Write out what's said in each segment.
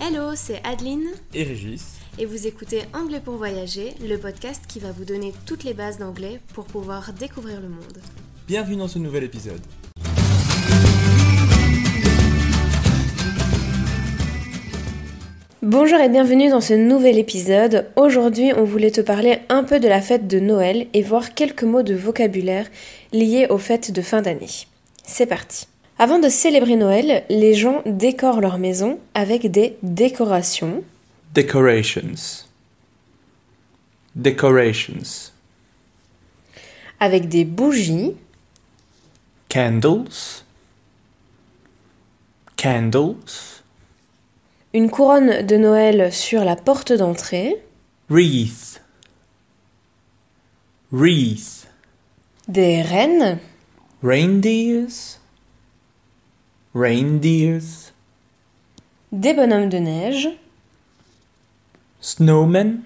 Hello, c'est Adeline et Régis. et vous écoutez Anglais pour voyager, le podcast qui va vous donner toutes les bases d'anglais pour pouvoir découvrir le monde. Bienvenue dans ce nouvel épisode. Bonjour et bienvenue dans ce nouvel épisode. Aujourd'hui, on voulait te parler un peu de la fête de Noël et voir quelques mots de vocabulaire liés aux fêtes de fin d'année. C'est parti. Avant de célébrer Noël, les gens décorent leur maison avec des décorations. Decorations. Decorations. avec des bougies, Candles. Candles. une couronne de Noël sur la porte d'entrée, Wreath. Wreath. des rennes, Reindeers. Reindeers. des bonhommes de neige, Snowmen.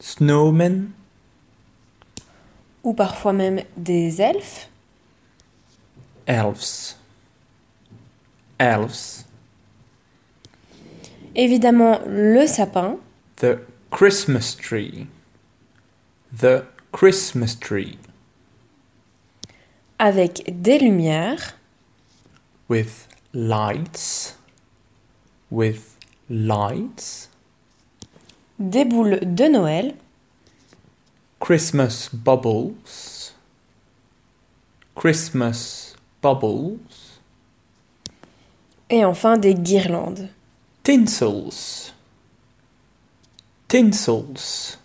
Snowmen. ou parfois même des elfes, Elves. Elves. évidemment le sapin, The Christmas tree. The Christmas tree. avec des lumières, With lights. With lights. des boules de Noël, Christmas bubbles. Christmas bubbles. et enfin des guirlandes. Tinsels. Tinsels.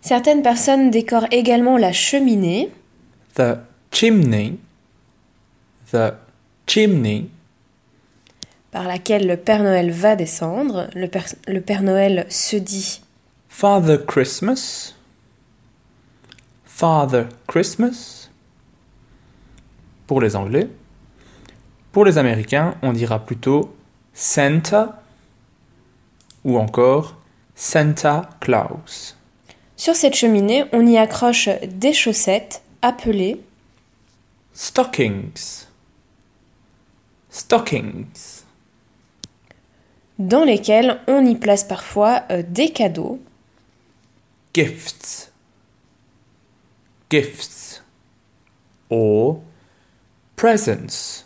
Certaines personnes décorent également la cheminée, The chimney. The chimney. par laquelle le Père Noël va descendre. Le Père, le Père Noël se dit Father Christmas. Father Christmas. Pour les Anglais. Pour les Américains, on dira plutôt Santa ou encore Santa Claus. Sur cette cheminée, on y accroche des chaussettes appelées Stockings. Stockings. dans lesquelles on y place parfois euh, des cadeaux, Gifts. Gifts. Or presents.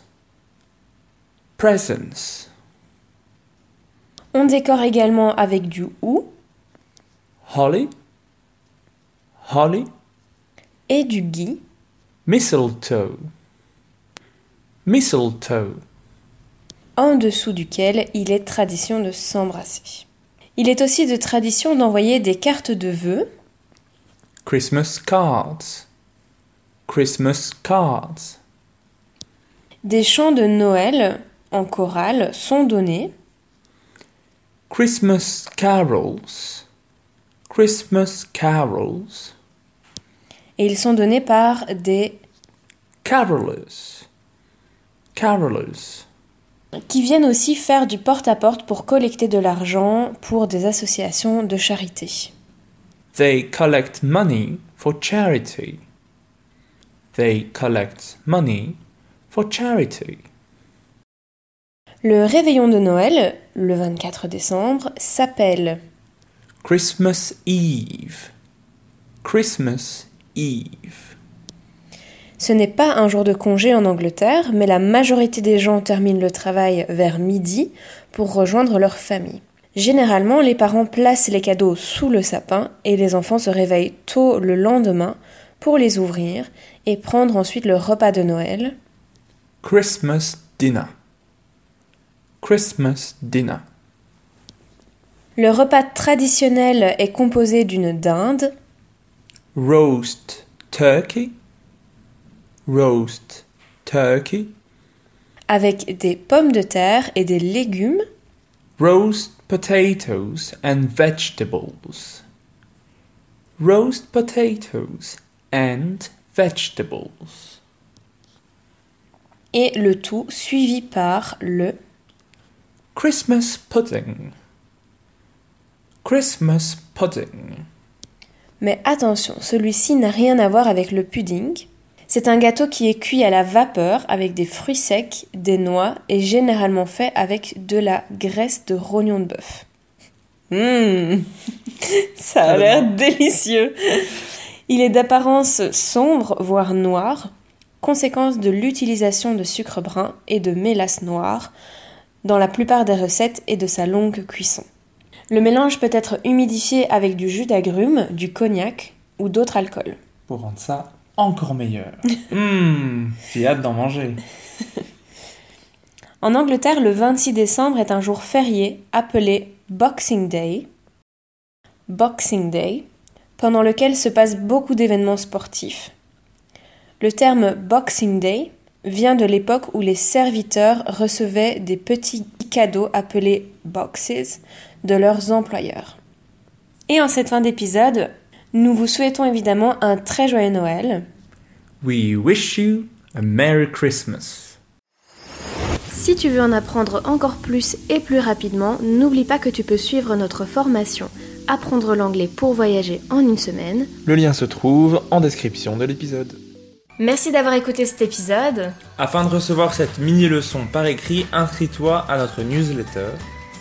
Presents. On décore également avec du hou Holly. Holly. et du gui, Mistletoe. Mistletoe. En dessous duquel il est tradition de s'embrasser. Il est aussi de tradition d'envoyer des cartes de vœux, Christmas cards. Christmas cards. des chants de Noël en chorale sont donnés, Christmas carols. Christmas carols. et ils sont donnés par des Carolers. Carolers. Qui viennent aussi faire du porte-à-porte pour collecter de l'argent pour des associations de charité. They collect money for charity. They collect money for charity. Le réveillon de Noël, le 24 décembre, s'appelle Christmas Eve. Christmas Eve. Ce n'est pas un jour de congé en Angleterre, mais la majorité des gens terminent le travail vers midi pour rejoindre leur famille. Généralement, les parents placent les cadeaux sous le sapin et les enfants se réveillent tôt le lendemain pour les ouvrir et prendre ensuite le repas de Noël. Christmas dinner. Christmas dinner. Le repas traditionnel est composé d'une dinde, Roast turkey. Roast turkey. avec des pommes de terre et des légumes, Roast potatoes and vegetables. Roast potatoes and vegetables. et le tout suivi par le Christmas pudding. Christmas pudding. Mais attention, celui-ci n'a rien à voir avec le pudding. C'est un gâteau qui est cuit à la vapeur avec des fruits secs, des noix et généralement fait avec de la graisse de rognon de bœuf. Mmh, ça a l'air délicieux. Il est d'apparence sombre, voire noir, conséquence de l'utilisation de sucre brun et de mélasse noire dans la plupart des recettes et de sa longue cuisson. Le mélange peut être humidifié avec du jus d'agrumes, du cognac ou d'autres alcools. Pour rendre ça encore meilleur. Hum, j'ai hâte d'en manger. En Angleterre, le 26 décembre est un jour férié appelé Boxing Day. Boxing Day, pendant lequel se passent beaucoup d'événements sportifs. Le terme Boxing Day vient de l'époque où les serviteurs recevaient des petits cadeaux appelés boxes de leurs employeurs. Et en cette fin d'épisode, nous vous souhaitons évidemment un très joyeux Noël. We wish you a Merry Christmas. Si tu veux en apprendre encore plus et plus rapidement, n'oublie pas que tu peux suivre notre formation Apprendre l'anglais pour voyager en une semaine. Le lien se trouve en description de l'épisode. Merci d'avoir écouté cet épisode. Afin de recevoir cette mini-leçon par écrit, inscris-toi à notre newsletter.